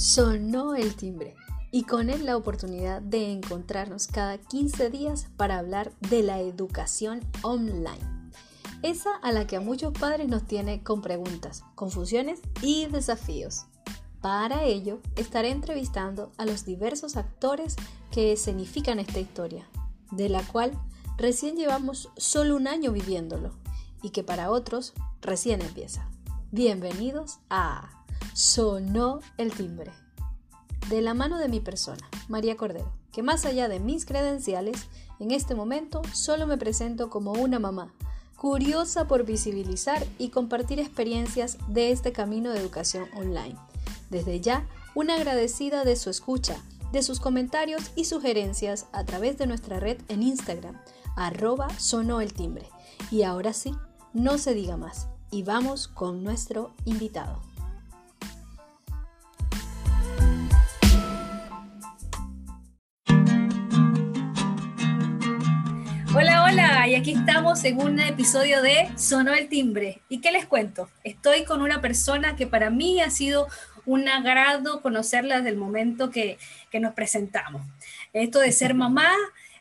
Sonó el timbre y con él la oportunidad de encontrarnos cada 15 días para hablar de la educación online. Esa a la que a muchos padres nos tiene con preguntas, confusiones y desafíos. Para ello, estaré entrevistando a los diversos actores que escenifican esta historia, de la cual recién llevamos solo un año viviéndolo y que para otros recién empieza. Bienvenidos a Sonó el timbre de la mano de mi persona, María Cordero, que más allá de mis credenciales, en este momento solo me presento como una mamá, curiosa por visibilizar y compartir experiencias de este camino de educación online. Desde ya, una agradecida de su escucha, de sus comentarios y sugerencias a través de nuestra red en Instagram, arroba sonó el timbre. Y ahora sí, no se diga más, y vamos con nuestro invitado. Y aquí estamos en un episodio de Sonó el Timbre. ¿Y qué les cuento? Estoy con una persona que para mí ha sido un agrado conocerla desde el momento que, nos presentamos. Esto de ser mamá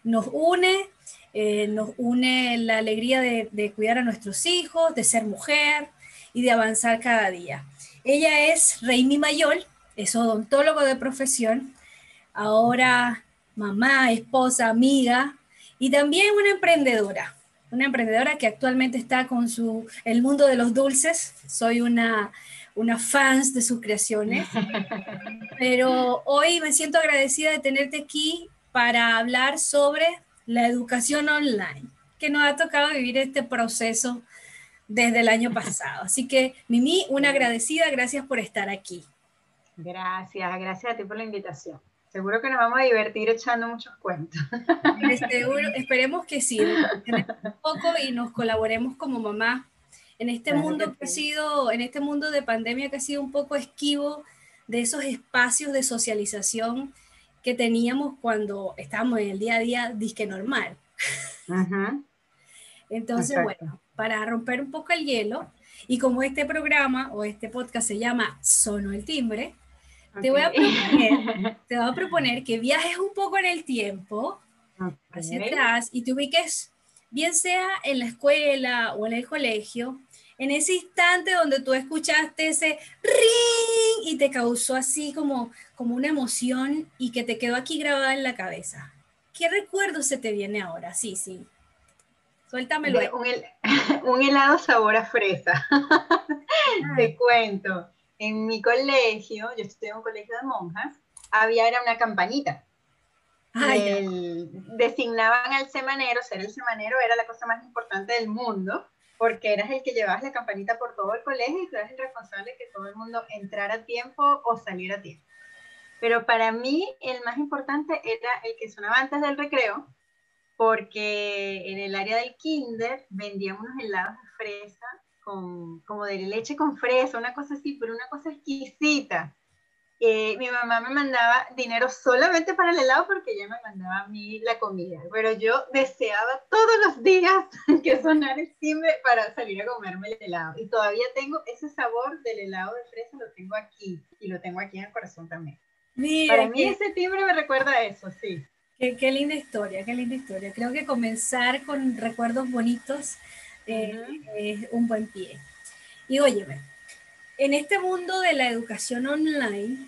nos une, eh, nos une la alegría de, cuidar a nuestros hijos, de ser mujer y de avanzar cada día. Ella es Reini Mayol, es odontólogo de profesión, ahora mamá, esposa, amiga, y también una emprendedora, una emprendedora que actualmente está con su, el mundo de los dulces. Soy una, una fans de sus creaciones, pero hoy me siento agradecida de tenerte aquí para hablar sobre la educación online, que nos ha tocado vivir este proceso desde el año pasado. Así que, Mimi, una agradecida, gracias por estar aquí. Gracias, gracias a ti por la invitación. Seguro que nos vamos a divertir echando muchos cuentos. esperemos que sí, un poco y nos colaboremos como mamá en este mundo que ha sido, en este mundo de pandemia que ha sido un poco esquivo de esos espacios de socialización que teníamos cuando estábamos en el día a día disque normal. Entonces, bueno, para romper un poco el hielo, y como este programa o este podcast se llama Sono el Timbre, te, voy a proponer, te voy a proponer que viajes un poco en el tiempo, hacia atrás, y te ubiques, bien sea en la escuela o en el colegio, en ese instante donde tú escuchaste ese ring y te causó así como, como una emoción y que te quedó aquí grabada en la cabeza. ¿Qué recuerdo se te viene ahora? Sí, sí. Suéltamelo. Un, un, helado sabor a fresa. te cuento en mi colegio, yo estudié en un colegio de monjas, había era una campanita. designaban al semanero, ser el semanero era la cosa más importante del mundo, porque eras el que llevabas la campanita por todo el colegio y tú eras el responsable de que todo el mundo entrara a tiempo o saliera a tiempo. Pero para mí el más importante era el que sonaba antes del recreo, porque en el área del kinder vendían unos helados de fresa como de leche con fresa, una cosa así, pero una cosa exquisita. Eh, mi mamá me mandaba dinero solamente para el helado porque ella me mandaba a mí la comida, pero yo deseaba todos los días que sonara el timbre para salir a comerme el helado. Y todavía tengo ese sabor del helado de fresa, lo tengo aquí y lo tengo aquí en el corazón también. para mí ese timbre me recuerda a eso, sí. Qué, qué linda historia, qué linda historia. Creo que comenzar con recuerdos bonitos es un buen pie. Y óyeme, en este mundo de la educación online,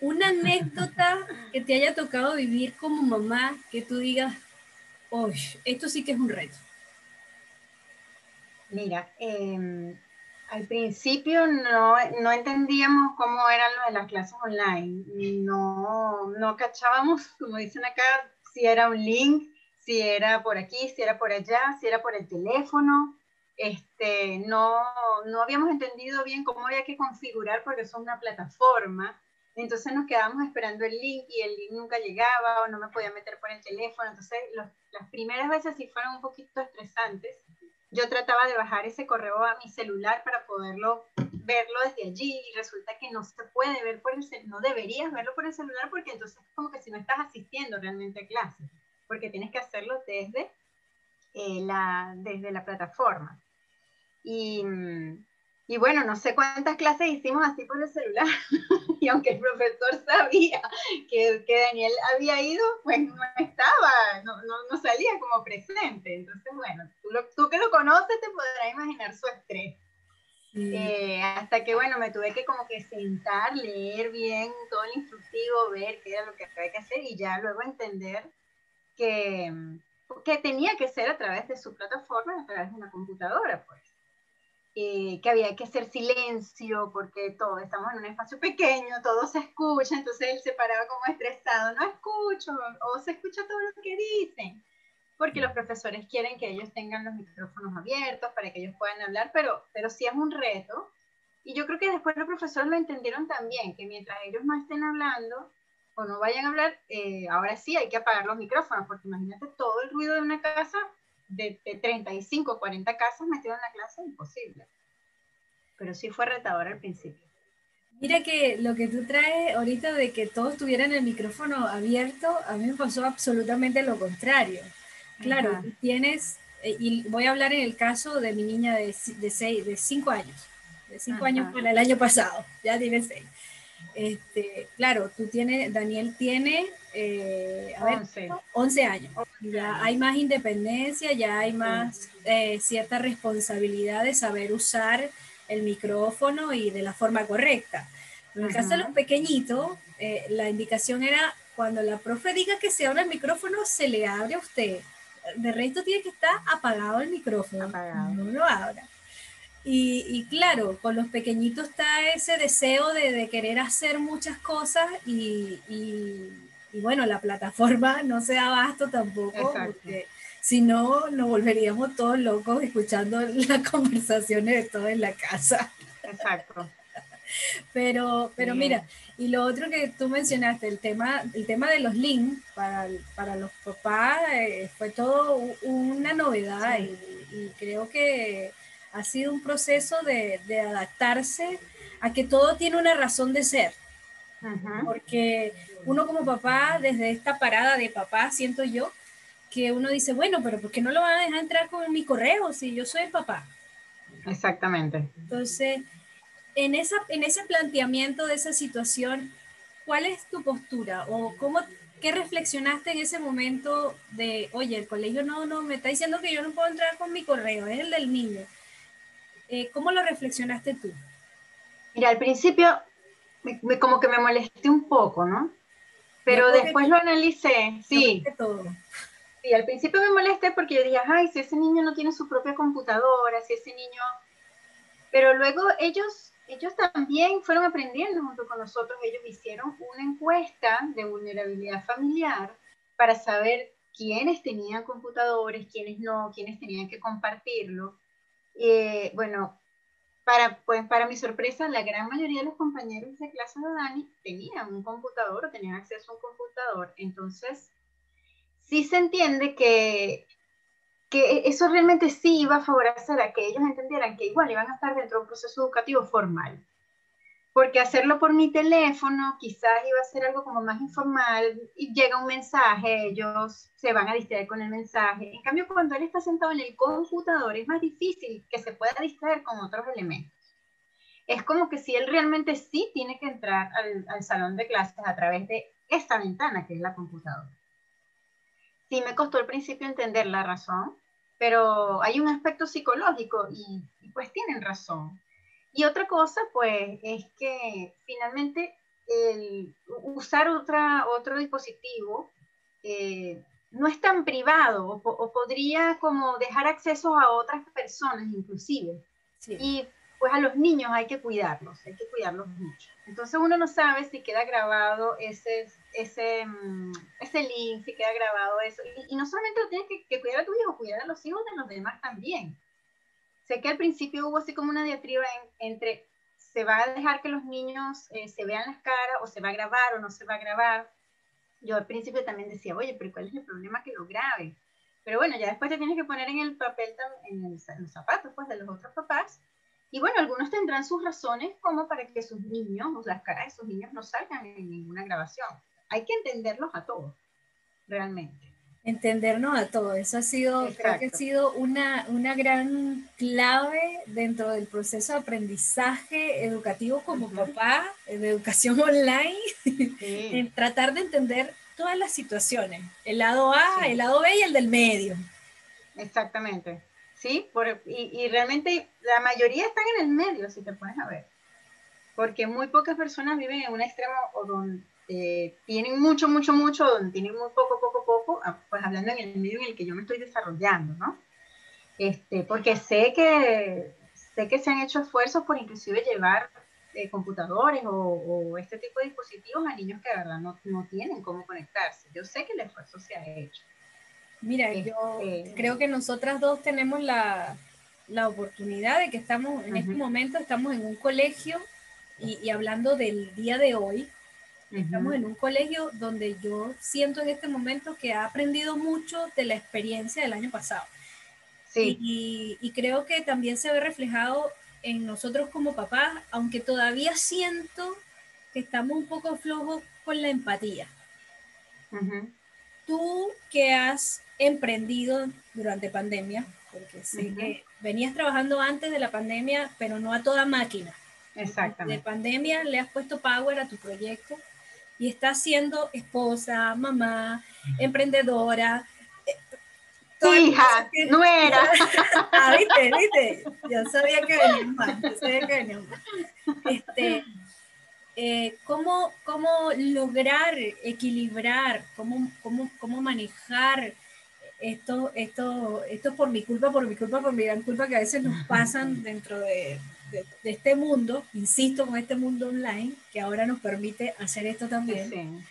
una anécdota que te haya tocado vivir como mamá, que tú digas, oye, esto sí que es un reto. Mira, em, al principio no, no, entendíamos cómo eran lo de las clases online. No, no cachábamos, como dicen acá, si era un link, si era por aquí, si era por allá, si era por el teléfono. Este, no, no habíamos entendido bien cómo había que configurar porque es una plataforma. Entonces nos quedábamos esperando el link y el link nunca llegaba o no me podía meter por el teléfono. Entonces las primeras veces sí fueron un poquito estresantes. Yo trataba de bajar ese correo a mi celular para poderlo verlo desde allí y resulta que no se puede ver por el celular, no deberías verlo por el celular porque entonces es como que si no estás asistiendo realmente a clases porque tienes que hacerlo desde, eh, la, desde la plataforma. Y, Y bueno, no sé cuántas clases hicimos así por el celular. y aunque el profesor sabía que, que, Daniel había ido, pues no estaba, no, no, no salía como presente. Entonces, bueno, tú, tú, que lo conoces te podrás imaginar su estrés. Eh, hasta que, bueno, me tuve que como que sentar, leer bien todo el instructivo, ver qué era lo que había que hacer y ya luego entender que, que tenía que ser a través de su plataforma, a través de una computadora, pues. Que había que hacer silencio porque todos estamos en un espacio pequeño, todo se escucha, entonces él se paraba como estresado, no escucho, o se escucha todo lo que dicen, porque los profesores quieren que ellos tengan los micrófonos abiertos para que ellos puedan hablar, pero, pero sí es un reto. Y yo creo que después los profesores lo entendieron también, que mientras ellos no estén hablando o no vayan a hablar, eh, ahora sí hay que apagar los micrófonos, porque imagínate todo el ruido de una casa de, de 35, 40 casas metido en la clase, imposible. Pero sí fue retador al principio. Mira que lo que tú traes ahorita de que todos tuvieran el micrófono abierto, a mí me pasó absolutamente lo contrario. Claro, tienes, eh, y voy a hablar en el caso de mi niña de, de, seis, de cinco años, de cinco años para el año pasado, ya tiene seis. Este, claro, tú tienes, Daniel tiene eh, a ver, 11. años. Ya hay más independencia, ya hay más eh, cierta responsabilidad de saber usar el micrófono y de la forma correcta. En el caso de los pequeñitos, eh, la indicación era cuando la profe diga que se abra el micrófono, se le abre a usted. De resto tiene que estar apagado el micrófono. No lo abra. Y, claro, con los pequeñitos está ese deseo de, querer hacer muchas cosas y, y bueno, la plataforma no se da abasto tampoco, porque si no, nos volveríamos todos locos escuchando las conversaciones de todos en la casa. Exacto. Pero, pero mira, y lo otro que tú mencionaste, el tema, el tema de los links para, para los papás, eh, fue todo una novedad y, creo que ha sido un proceso de, de adaptarse a que todo tiene una razón de ser. Porque uno como papá, desde esta parada de papá, siento yo, que uno dice, bueno, pero ¿por qué no lo van a dejar entrar con mi correo si yo soy el papá? Exactamente. Entonces, en, esa, en ese planteamiento de esa situación, ¿cuál es tu postura? ¿O cómo, qué reflexionaste en ese momento de, oye, el colegio no, no, me está diciendo que yo no puedo entrar con mi correo, es el del niño? Eh, ¿Cómo lo reflexionaste tú? Mira, al principio me, como que me molesté un poco, ¿no? Pero después lo analicé, sí. Sí, al principio me molesté porque yo dije, ay, si ese niño no tiene su propia computadora, si ese niño... Pero luego ellos, ellos también fueron aprendiendo junto con nosotros, ellos hicieron una encuesta de vulnerabilidad familiar para saber quiénes tenían computadores, quiénes no, quiénes tenían que compartirlo. Eh, bueno, para, pues, para mi sorpresa, la gran mayoría de los compañeros de clase de Dani tenían un computador o tenían acceso a un computador. Entonces, sí se entiende que, que eso realmente sí iba a favorecer a que ellos entendieran que igual iban a estar dentro de un proceso educativo formal porque hacerlo por mi teléfono quizás iba a ser algo como más informal y llega un mensaje, ellos se van a distraer con el mensaje. En cambio, cuando él está sentado en el computador es más difícil que se pueda distraer con otros elementos. Es como que si él realmente sí tiene que entrar al, al salón de clases a través de esta ventana que es la computadora. Sí me costó al principio entender la razón, pero hay un aspecto psicológico y pues tienen razón y otra cosa, pues, es que finalmente el usar otra, otro dispositivo eh, no es tan privado o, podría como dejar acceso a otras personas inclusive. Y pues a los niños hay que cuidarlos, hay que cuidarlos mucho. Entonces uno no sabe si queda grabado ese, ese, mm, ese link, si queda grabado eso. Y, no solamente lo tienes que, que, cuidar a tu hijo, cuidar a los hijos de los demás también. Sé que al principio hubo así como una diatriba entre se va a dejar que los niños eh, se vean las caras o se va a grabar o no se va a grabar. Yo al principio también decía, oye, pero ¿cuál es el problema que lo grabe? Pero bueno, ya después te tienes que poner en el papel, en, los zapatos pues, de los otros papás. Y bueno, algunos tendrán sus razones como para que sus niños, o las caras de sus niños no salgan en ninguna grabación. Hay que entenderlos a todos, realmente. Entendernos a todos. Eso ha sido, creo que ha sido una, una gran clave dentro del proceso de aprendizaje educativo como papá, de educación online, en tratar de entender todas las situaciones, el lado A, el lado B y el del medio. Exactamente. Sí, y, y, realmente la mayoría están en el medio, si te pones a ver. Porque muy pocas personas viven en un extremo o donde eh, tienen mucho, mucho, mucho, donde tienen muy poco, poco, poco, ah, pues hablando en el medio en el que yo me estoy desarrollando, ¿no? Este, porque sé que, sé que se han hecho esfuerzos por inclusive llevar eh, computadores o, este tipo de dispositivos a niños que de verdad no, no, tienen cómo conectarse. Yo sé que el esfuerzo se ha hecho. Mira, yo este, creo que nosotras dos tenemos la, la oportunidad de que estamos, en este momento estamos en un colegio y, y, hablando del día de hoy, Estamos en un colegio donde yo siento en este momento que ha aprendido mucho de la experiencia del año pasado. Sí. Y, y, creo que también se ve reflejado en nosotros como papás, aunque todavía siento que estamos un poco flojos con la empatía. Tú que has emprendido durante pandemia, porque sé que venías trabajando antes de la pandemia, pero no a toda máquina. Exactamente. De pandemia le has puesto power a tu proyecto y está siendo esposa, mamá, emprendedora. Hija, nuera. ah, viste, viste. Yo sabía que venía mal, yo sabía que venía mal. Este, eh, ¿cómo, ¿Cómo lograr equilibrar, cómo, cómo, cómo manejar esto, esto, esto por mi culpa, por mi culpa, por mi gran culpa que a veces nos pasan dentro de, de, este mundo, insisto, con este mundo online, que ahora nos permite hacer esto también.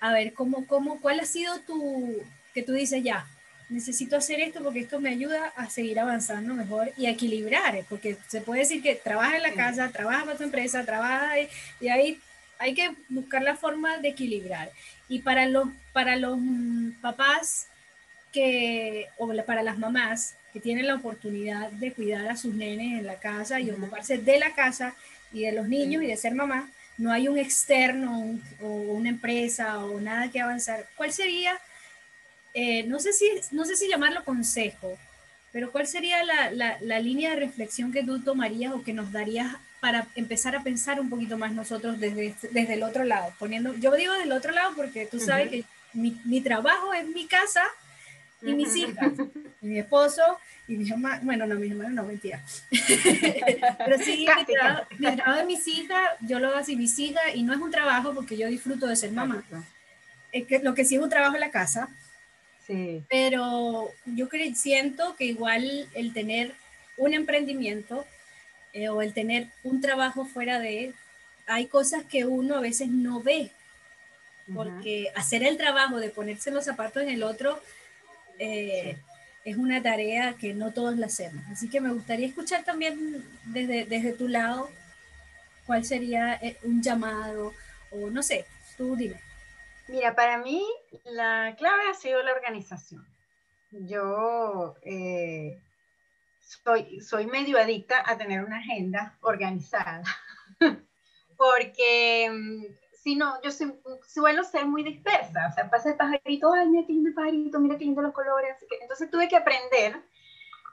A ver, ¿cómo, cómo, ¿cuál ha sido tu, que tú dices ya, necesito hacer esto porque esto me ayuda a seguir avanzando mejor y a equilibrar, porque se puede decir que trabaja en la casa, trabaja para tu empresa, trabaja y, y ahí hay que buscar la forma de equilibrar. Y para los, para los mm, papás que, o para las mamás que tienen la oportunidad de cuidar a sus nenes en la casa y ocuparse de la casa y de los niños y de ser mamá, no hay un externo o una empresa o nada que avanzar. ¿Cuál sería, eh, no, sé si, no sé si llamarlo consejo, pero cuál sería la, la, la, línea de reflexión que tú tomarías o que nos darías para empezar a pensar un poquito más nosotros desde, desde el otro lado? Poniendo, yo digo del otro lado porque tú sabes que mi, mi trabajo es mi casa y mis hijas, y mi esposo, y mi mamá, bueno, no, mi hermana no, mentira. Pero sí, mi trabajo, mi trabajo, de mis hijas, yo lo hago así, mis hijas, y no es un trabajo porque yo disfruto de ser mamá. Es que, lo que sí es un trabajo en la casa. Sí. Pero yo creo, siento que igual el tener un emprendimiento eh, o el tener un trabajo fuera de, hay cosas que uno a veces no ve. Porque hacer el trabajo de ponerse los zapatos en el otro, eh, es una tarea que no todos la hacemos. Así que me gustaría escuchar también desde, desde tu lado cuál sería eh, un llamado o no sé, tú dime. Mira, para mí la clave ha sido la organización. Yo eh, soy, soy medio adicta a tener una agenda organizada, porque mm, si no, yo suelo ser muy dispersa, o sea, pasa el pajarito, ay, mira qué lindo el pajarito, mira qué lindo los colores, entonces tuve que aprender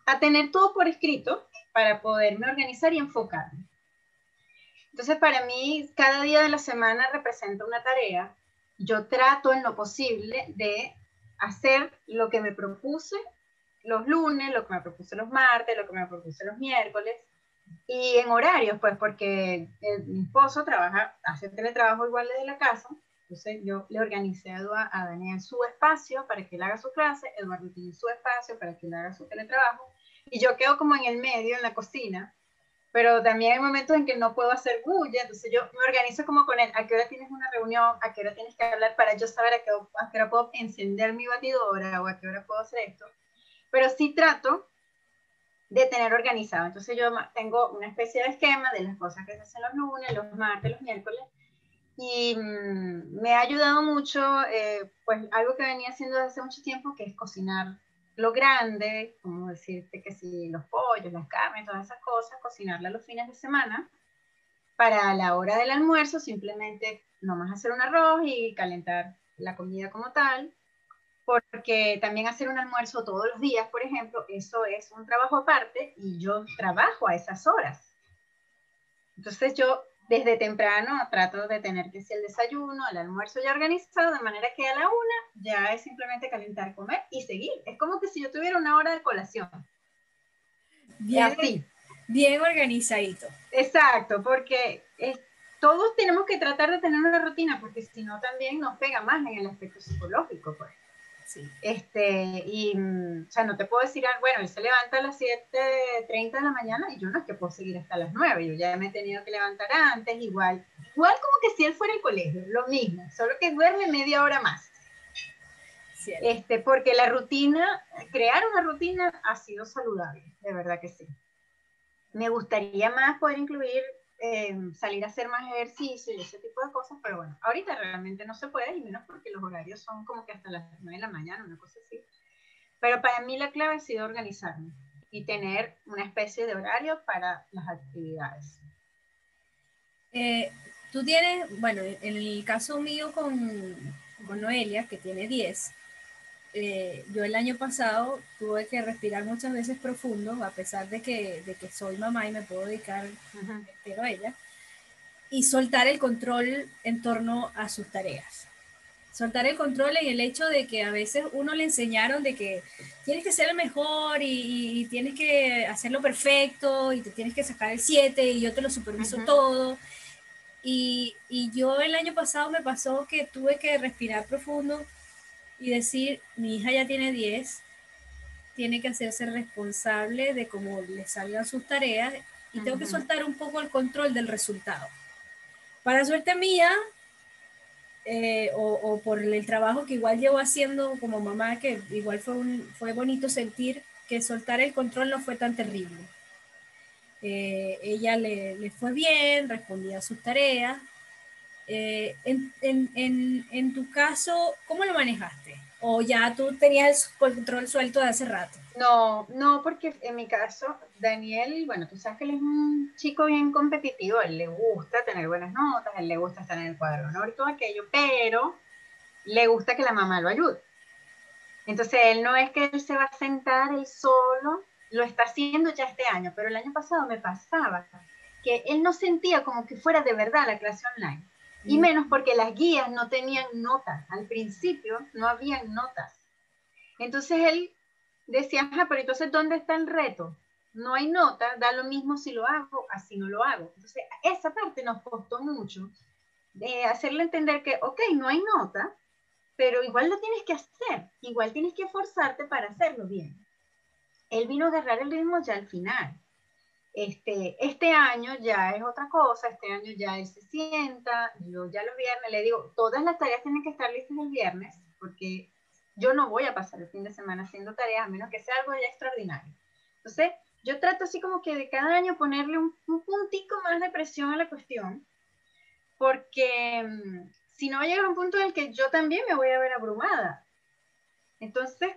a tener todo por escrito para poderme organizar y enfocarme. Entonces, para mí, cada día de la semana representa una tarea. Yo trato en lo posible de hacer lo que me propuse los lunes, lo que me propuse los martes, lo que me propuse los miércoles, y en horarios, pues porque mi esposo trabaja, hace teletrabajo igual desde la casa, entonces yo le organicé a, a Daniel su espacio para que él haga su clase, Eduardo tiene su espacio para que él haga su teletrabajo, y yo quedo como en el medio, en la cocina, pero también hay momentos en que no puedo hacer bulla, entonces yo me organizo como con él, a qué hora tienes una reunión, a qué hora tienes que hablar para yo saber a qué, a qué hora puedo encender mi batidora o a qué hora puedo hacer esto. Pero sí trato de tener organizado. Entonces yo tengo una especie de esquema de las cosas que se hacen los lunes, los martes, los miércoles, y mm, me ha ayudado mucho, eh, pues algo que venía haciendo desde hace mucho tiempo, que es cocinar lo grande, como decirte que si los pollos, las carnes, todas esas cosas, cocinarla los fines de semana, para la hora del almuerzo simplemente nomás hacer un arroz y calentar la comida como tal, porque también hacer un almuerzo todos los días, por ejemplo, eso es un trabajo aparte y yo trabajo a esas horas. Entonces yo desde temprano trato de tener que ser el desayuno, el almuerzo ya organizado, de manera que a la una ya es simplemente calentar, comer y seguir. Es como que si yo tuviera una hora de colación. Bien, así. bien organizadito. Exacto, porque todos tenemos que tratar de tener una rutina, porque si no también nos pega más en el aspecto psicológico. Pues. Este, y, mm, o sea, no te puedo decir, ah, bueno, él se levanta a las 7.30 de la mañana y yo no es que puedo seguir hasta las 9, yo ya me he tenido que levantar antes, igual, igual como que si él fuera el colegio, lo mismo, solo que duerme media hora más. Este, porque la rutina, crear una rutina ha sido saludable, de verdad que sí. Me gustaría más poder incluir Em, salir a hacer más ejercicio y ese tipo de cosas, pero bueno, ahorita realmente no se puede, y menos porque los horarios son como que hasta las 9 de la mañana, una cosa así. Pero para mí la clave ha sido organizarme y tener una especie de horario para las actividades. Eh, tú tienes, bueno, en el caso mío con, con Noelia, que tiene 10, eh, yo el año pasado tuve que respirar muchas veces profundo, a pesar de que, de que soy mamá y me puedo dedicar a ella, y soltar el control en torno a sus tareas. Soltar el control en el hecho de que a veces uno le enseñaron de que tienes que ser el mejor y, tienes que hacerlo perfecto y te tienes que sacar el 7 y yo te lo superviso todo. Y, y yo el año pasado me pasó que tuve que respirar profundo y decir, mi hija ya tiene 10, tiene que hacerse responsable de cómo le salgan sus tareas y tengo que soltar un poco el control del resultado. Para suerte mía, eh, o, por el trabajo que igual llevo haciendo como mamá, que igual fue, un, fue bonito sentir que soltar el control no fue tan terrible. Eh, ella le, le, fue bien, respondía a sus tareas, eh, en, en, en, tu caso, ¿cómo lo manejaste? ¿O ya tú tenías el control suelto de hace rato? No, no, porque en mi caso, Daniel, bueno, tú sabes que él es un chico bien competitivo, él le gusta tener buenas notas, él le gusta estar en el cuadro honor y todo aquello, pero le gusta que la mamá lo ayude. Entonces, él no es que él se va a sentar él solo, lo está haciendo ya este año, pero el año pasado me pasaba que él no sentía como que fuera de verdad la clase online y menos porque las guías no tenían notas. Al principio no habían notas. Entonces él decía, pero entonces ¿dónde está el reto? No hay nota, da lo mismo si lo hago, así no lo hago. Entonces esa parte nos costó mucho de hacerle entender que, ok, no hay nota, pero igual lo tienes que hacer, igual tienes que esforzarte para hacerlo bien. Él vino a agarrar el ritmo ya al final. Este, este año ya es otra cosa, este año ya él se sienta, yo ya los viernes le digo, todas las tareas tienen que estar listas el viernes, porque yo no voy a pasar el fin de semana haciendo tareas, a menos que sea algo ya extraordinario. Entonces, yo trato así como que de cada año ponerle un, un puntico más de presión a la cuestión, porque mm, si no llega a un punto en el que yo también me voy a ver abrumada. Entonces,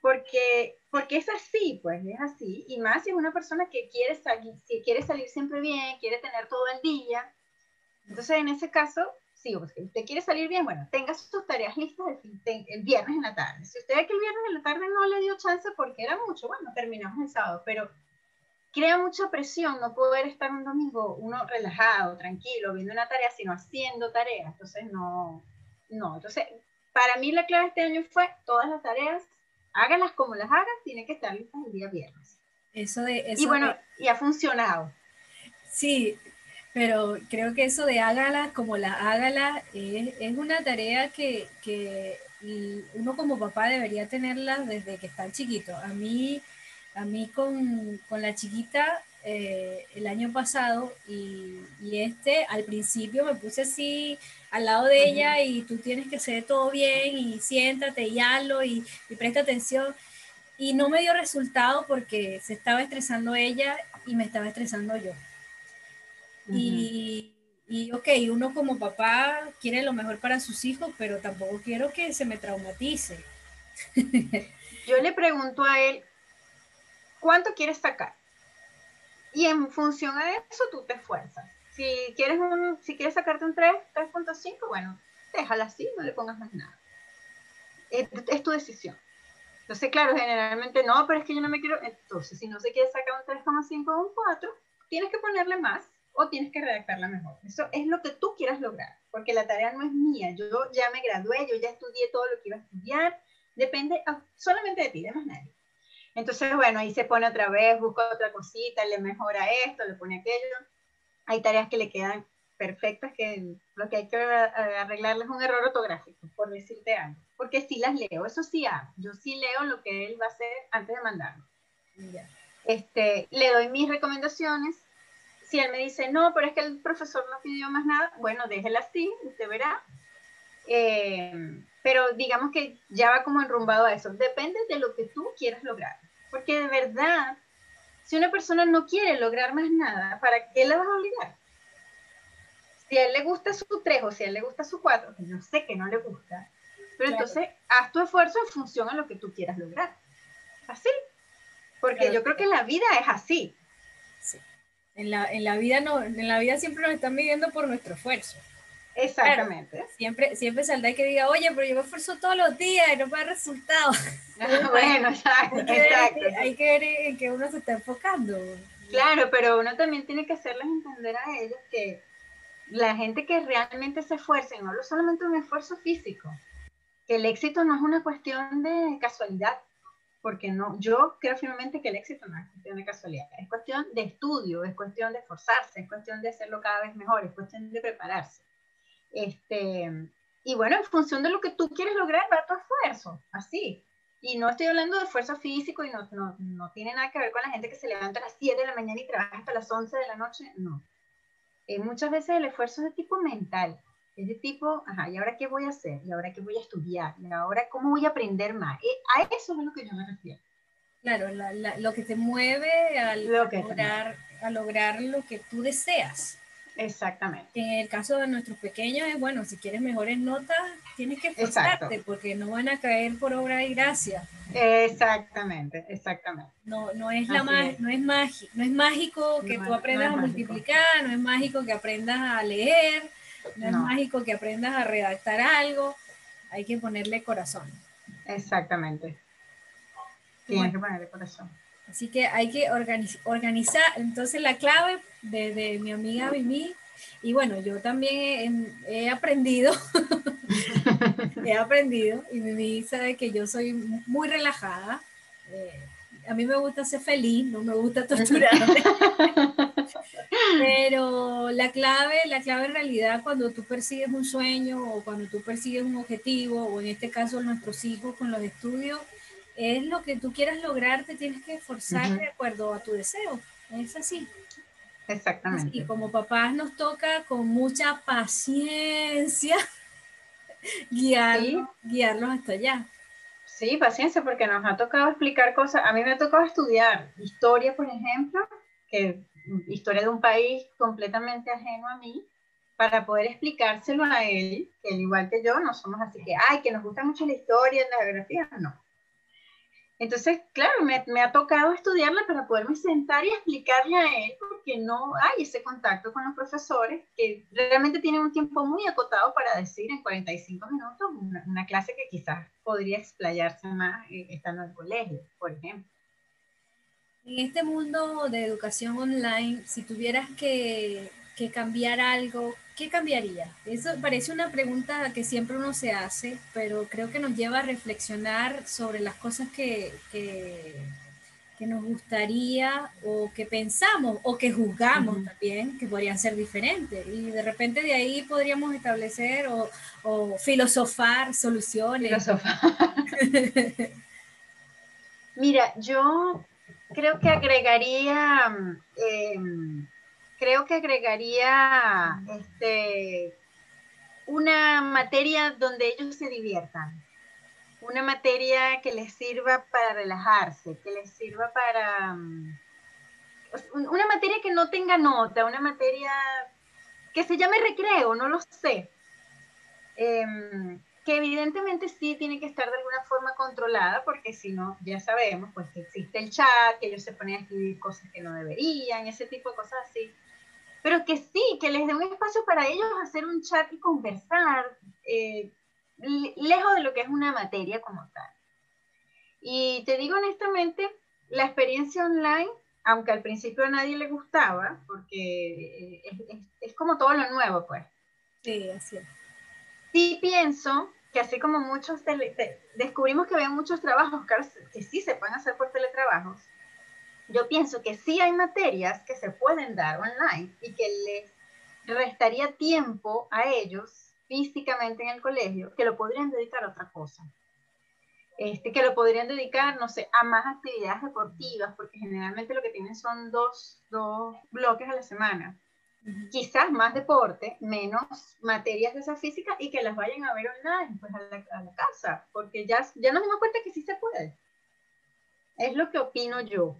porque, porque es así, pues es así, y más si es una persona que quiere salir, si quiere salir siempre bien, quiere tener todo el día, entonces en ese caso, pues, usted quiere salir bien, bueno, tenga sus tareas listas el, el, viernes en la tarde. Si usted ve que el viernes en la tarde no le dio chance porque era mucho, bueno, terminamos el sábado, pero crea mucha presión no poder estar un domingo uno relajado, tranquilo, viendo una tarea, sino haciendo tareas, entonces no, no, entonces para mí la clave este año fue todas las tareas hágalas como las hagas, tiene que estar listas el día viernes. Eso de y bueno, y ha funcionado. Sí, pero creo que eso de hágala como la hágala es, es una tarea que, que, uno como papá debería tenerla desde que está chiquito. A mí, a mí con, con la chiquita eh, el año pasado y, y, este al principio me puse así al lado de ella y tú tienes que hacer todo bien y siéntate y hazlo y, y, presta atención. Y no me dio resultado porque se estaba estresando ella y me estaba estresando yo. y, y, ok, uno como papá quiere lo mejor para sus hijos, pero tampoco quiero que se me traumatice. yo le pregunto a él, ¿cuánto quieres sacar? Y en función a eso tú te esfuerzas. Si quieres, un, si quieres sacarte un 3, 3.5, bueno, déjala así, no le pongas más nada. es, tu decisión. Entonces, claro, generalmente no, pero es que yo no me quiero. Entonces, si no se quiere sacar un 3,5 o un 4, tienes que ponerle más o tienes que redactarla mejor. Eso es lo que tú quieras lograr, porque la tarea no es mía. Yo ya me gradué, yo ya estudié todo lo que iba a estudiar. Depende solamente de ti, de más nadie. Entonces, bueno, ahí se pone otra vez, busca otra cosita, le mejora esto, le pone aquello. Hay tareas que le quedan perfectas que lo que hay que arreglarle es un error ortográfico, por decirte algo. Porque sí las leo, eso sí hago. Yo sí leo lo que él va a hacer antes de mandarlo. Este, le doy mis recomendaciones. Si él me dice, no, pero es que el profesor no pidió más nada, bueno, déjela así, usted verá. Eh, pero digamos que ya va como enrumbado a eso. Depende de lo que tú quieras lograr. Porque de verdad, si una persona no quiere lograr más nada, ¿para qué la vas a obligar? Si a él le gusta su 3 o si a él le gusta su 4, que yo sé que no le gusta, pero entonces haz tu esfuerzo en función a lo que tú quieras lograr. Así. Porque yo creo que la vida es así. Sí. En la, en la, vida no, en la vida siempre nos están midiendo por nuestro esfuerzo. Exactamente. siempre, siempre saldrá que diga, oye, pero yo me esfuerzo todos los días y no me da resultado. bueno, exacto. Hay que, exacto. Ver, hay que ver en qué uno se está enfocando. Claro, pero uno también tiene que hacerles entender a ellos que la gente que realmente se esfuerza, y no hablo solamente un esfuerzo físico, que el éxito no es una cuestión de casualidad, porque no, yo creo firmemente que el éxito no es cuestión de casualidad, es cuestión de estudio, es cuestión de esforzarse, es cuestión de hacerlo cada vez mejor, es cuestión de prepararse. Este, y bueno, en función de lo que tú quieres lograr, va tu esfuerzo, así. Y no estoy hablando de esfuerzo físico y no, no, no tiene nada que ver con la gente que se levanta a las 7 de la mañana y trabaja hasta las 11 de la noche, no eh, muchas veces el esfuerzo es de tipo mental, es de tipo, ajá, ¿y ahora qué voy a hacer? ¿Y ahora qué voy a estudiar? ¿Y ahora cómo voy a aprender más? Eh, a eso es lo que yo me refiero. Claro, lo que te mueve a lograr, a lograr lo que tú deseas. Exactamente. En el caso de nuestros pequeños es, bueno, si quieres mejores notas, tienes que esforzarte porque no van a caer por obra y gracia. Exactamente, exactamente. No, no es la no es no es mágico que tú aprendas a multiplicar, no es mágico que aprendas a leer, no, es mágico que aprendas a redactar algo, hay que ponerle corazón. Exactamente. Tienes que ponerle corazón. Así que hay que organizar, entonces la clave de, mi amiga Mimi, y bueno, yo también he, aprendido, he aprendido, y Mimi sabe que yo soy muy relajada, eh, a mí me gusta ser feliz, no me gusta torturarme. Pero la clave, la clave en realidad cuando tú persigues un sueño o cuando tú persigues un objetivo, o en este caso nuestros hijos con los estudios, es lo que tú quieras lograr, te tienes que esforzar de acuerdo a tu deseo. Es así. Exactamente. Y como papás nos toca con mucha paciencia guiarlos, guiarlos hasta allá. Sí, paciencia, porque nos ha tocado explicar cosas. A mí me ha tocado estudiar historia, por ejemplo, que historia de un país completamente ajeno a mí, para poder explicárselo a él, que al igual que yo, no somos así que, ay, que nos gusta mucho la historia, la geografía, no. Entonces, claro, me, ha tocado estudiarla para poderme sentar y explicarle a él, porque no hay ese contacto con los profesores, que realmente tienen un tiempo muy acotado para decir en 45 minutos una, clase que quizás podría explayarse más eh, estando en el colegio, por ejemplo. En este mundo de educación online, si tuvieras que cambiar algo, ¿qué cambiaría? Eso parece una pregunta que siempre uno se hace, pero creo que nos lleva a reflexionar sobre las cosas que, que, nos gustaría o que pensamos o que juzgamos también que podrían ser diferentes. Y de repente de ahí podríamos establecer o, filosofar soluciones. Filosofar. Mira, yo creo que agregaría... Em, creo que agregaría este, una materia donde ellos se diviertan, una materia que les sirva para relajarse, que les sirva para... Mm, una materia que no tenga nota, una materia que se llame recreo, no lo sé. Em, que evidentemente sí tiene que estar de alguna forma controlada, porque si no, ya sabemos, pues que existe el chat, que ellos se ponen a escribir cosas que no deberían, ese tipo de cosas así pero que sí, que les dé un espacio para ellos hacer un chat y conversar. Eh, lejos de lo que es una materia como tal. Y te digo honestamente, la experiencia online, aunque al principio a nadie le gustaba, porque es, como todo lo nuevo, pues. Sí, así es. Sí pienso que así como muchos, descubrimos que había muchos trabajos que sí se pueden hacer por teletrabajos, yo pienso que sí hay materias que se pueden dar online y que les restaría tiempo a ellos físicamente en el colegio, que lo podrían dedicar a otra cosa. Este, que lo podrían dedicar, no sé, a más actividades deportivas, porque generalmente lo que tienen son dos, dos bloques a la semana. Quizás más deporte, menos materias de esa física y que las vayan a ver online, pues a la, a la casa, porque ya, ya nos dimos cuenta que sí se puede. Es lo que opino yo.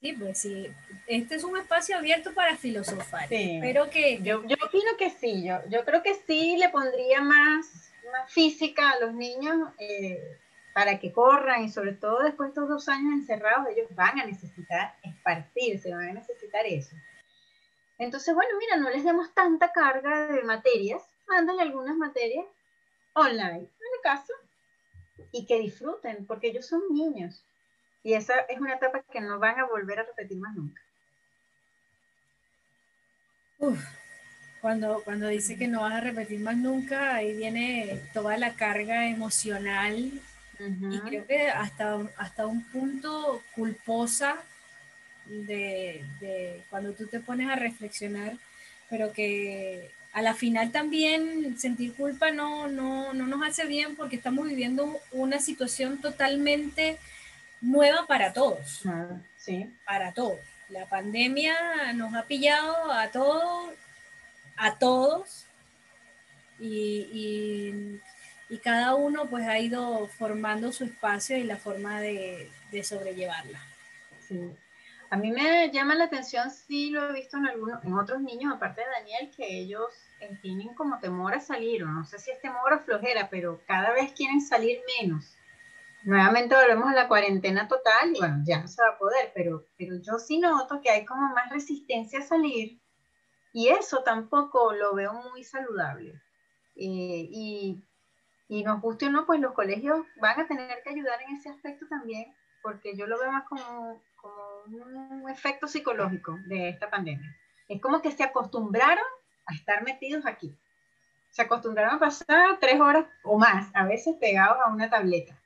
Sí, pues sí. Este es un espacio abierto para filosofar. Pero que. Yo, yo opino que sí. Yo, yo creo que sí le pondría más, más física a los niños eh, para que corran y sobre todo después de estos dos años encerrados, ellos van a necesitar esparcirse, van a necesitar eso. Entonces, bueno, mira, no les demos tanta carga de materias, mándale algunas materias online, en el caso, y que disfruten, porque ellos son niños. Y esa es una etapa que no van a volver a repetir más nunca. cuando, cuando dice que no vas a repetir más nunca, ahí viene toda la carga emocional y creo que hasta, hasta un punto culposa de, de, cuando tú te pones a reflexionar, pero que a la final también sentir culpa no, no, no nos hace bien porque estamos viviendo una situación totalmente nueva para todos. sí. Para todos. La pandemia nos ha pillado a todos, a todos, y, cada uno pues ha ido formando su espacio y la forma de, sobrellevarla. Sí. A mí me llama la atención, sí lo he visto en algunos, en otros niños, aparte de Daniel, que ellos tienen como temor a salir, o no sé si es temor o flojera, pero cada vez quieren salir menos nuevamente volvemos a la cuarentena total y bueno, ya no se va a poder, pero, pero yo sí noto que hay como más resistencia a salir y eso tampoco lo veo muy saludable. Eh, y, y nos guste o no, pues los colegios van a tener que ayudar en ese aspecto también, porque yo lo veo más como, como un efecto psicológico de esta pandemia. Es como que se acostumbraron a estar metidos aquí. Se acostumbraron a pasar tres horas o más, a veces pegados a una tableta.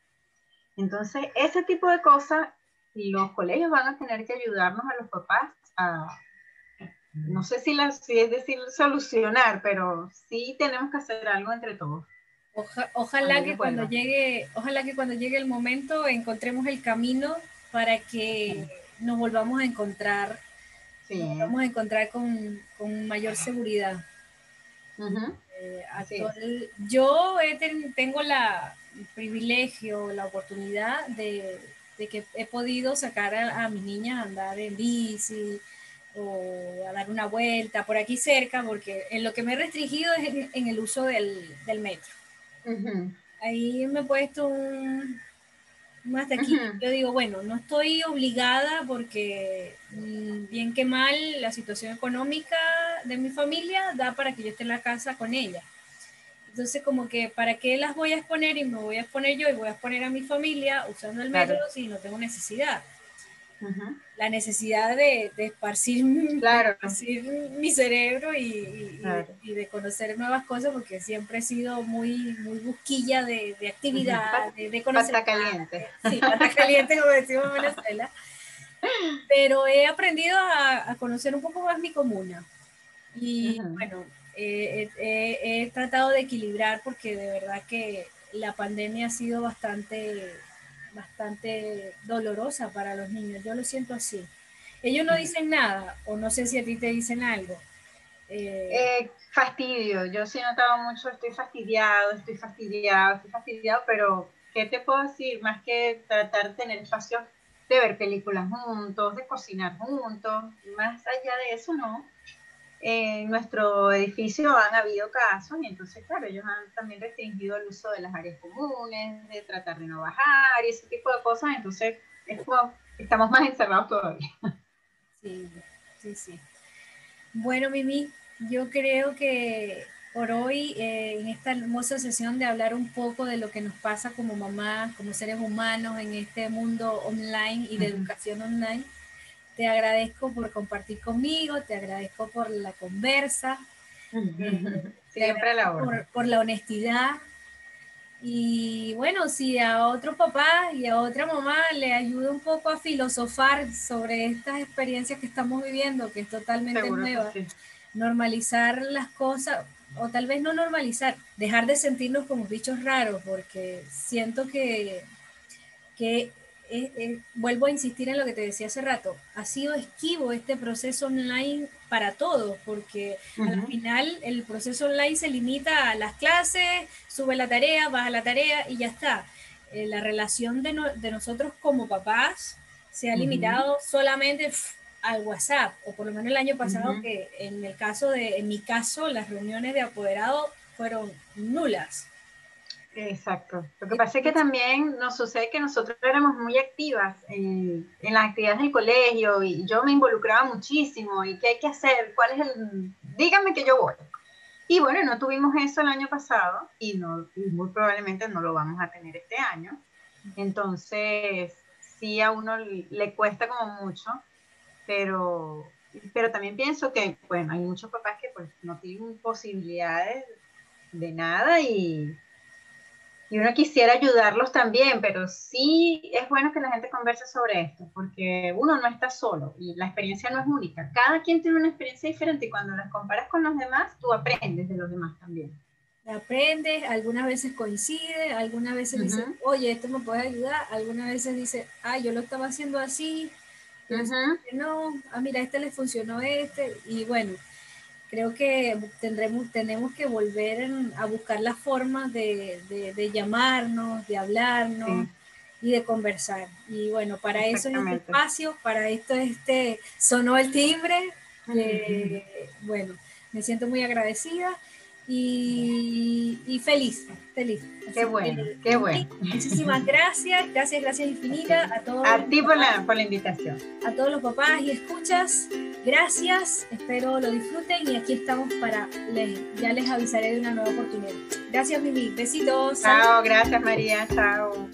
Entonces, ese tipo de cosas, los colegios van a tener que ayudarnos a los papás a, no sé si, si es decir solucionar, pero sí tenemos que hacer algo entre todos. ojalá que cuando llegue, ojalá que cuando llegue el momento encontremos el camino para que nos volvamos a encontrar, nos volvamos a encontrar con, con mayor seguridad. Eh, yo tengo la, privilegio, la oportunidad de, que he podido sacar a, mis niñas a andar en bici o a dar una vuelta por aquí cerca, porque en lo que me he restringido es en, el uso del, metro. Ahí me he puesto un, hasta aquí. Yo digo, bueno, no estoy obligada porque mm, bien que mal la situación económica de mi familia da para que yo esté en la casa con ella. Entonces, como que, ¿para qué las voy a exponer y me voy a exponer yo y voy a exponer a mi familia usando el metro si no tengo necesidad? La necesidad de, esparcir, claro. mi cerebro y, de conocer nuevas cosas, porque siempre he sido muy, muy busquilla de, actividad, de, conocer. Pata caliente. Sí, pata caliente, como decimos en Venezuela. Pero he aprendido a, conocer un poco más mi comuna. Y bueno, he tratado de equilibrar porque de verdad que la pandemia ha sido bastante, bastante dolorosa para los niños. Yo lo siento así. Ellos no dicen nada, o no sé si a ti te dicen algo. Eh, eh, fastidio, yo sí he notado mucho, estoy fastidiado, estoy fastidiado, estoy fastidiado, pero ¿qué te puedo decir? Más que tratar de tener espacio de ver películas juntos, de cocinar juntos, más allá de eso, no en nuestro edificio han habido casos y entonces, claro, ellos han también restringido el uso de las áreas comunes, de tratar de no bajar y ese tipo de cosas, entonces es como, estamos más encerrados todavía. Sí, sí, sí. Bueno, Mimi, yo creo que por hoy eh, en esta hermosa sesión de hablar un poco de lo que nos pasa como mamás, como seres humanos en este mundo online y de educación online. Te agradezco por compartir conmigo, te agradezco por la conversa, Siempre la por, por la honestidad. Y bueno, si a otro papá y a otra mamá le ayuda un poco a filosofar sobre estas experiencias que estamos viviendo, que es totalmente nueva, normalizar las cosas, o tal vez no normalizar, dejar de sentirnos como bichos raros, porque siento que, que vuelvo a insistir en lo que te decía hace rato, ha sido esquivo este proceso online para todos, porque al final el proceso online se limita a las clases, sube la tarea, baja la tarea y ya está. Eh, la relación de, de, nosotros como papás se ha limitado solamente al WhatsApp, o por lo menos el año pasado, que en el caso de, en mi caso, las reuniones de apoderado fueron nulas. Exacto. Lo que pasa es que también nos sucede que nosotros éramos muy activas en, en, las actividades del colegio y yo me involucraba muchísimo y qué hay que hacer, cuál es el... Díganme que yo voy. Y bueno, no tuvimos eso el año pasado y, no, y muy probablemente no lo vamos a tener este año. Entonces, sí a uno le cuesta como mucho, pero, pero también pienso que, bueno, hay muchos papás que pues no tienen posibilidades de nada y y uno quisiera ayudarlos también, pero sí es bueno que la gente converse sobre esto, porque uno no está solo y la experiencia no es única. Cada quien tiene una experiencia diferente y cuando las comparas con los demás, tú aprendes de los demás también. Aprendes, algunas veces coincide, algunas veces dice, oye, esto me puede ayudar, algunas veces dice, ah, yo lo estaba haciendo así, no, ah, mira, este le funcionó este, y bueno, creo que tendremos, tenemos que volver a buscar la forma de, de, llamarnos, de hablarnos y de conversar. Y bueno, para eso es este espacio, para esto este sonó el timbre. Eh, bueno, me siento muy agradecida y, feliz, feliz. qué bueno, qué bueno. Muchísimas gracias, gracias, gracias infinitas a todos. A ti por la, por la invitación. A todos los papás y escuchas, gracias, espero lo disfruten y aquí estamos para, les, ya les avisaré de una nueva oportunidad. Gracias, Mimi, besitos. Chao, gracias María, chao.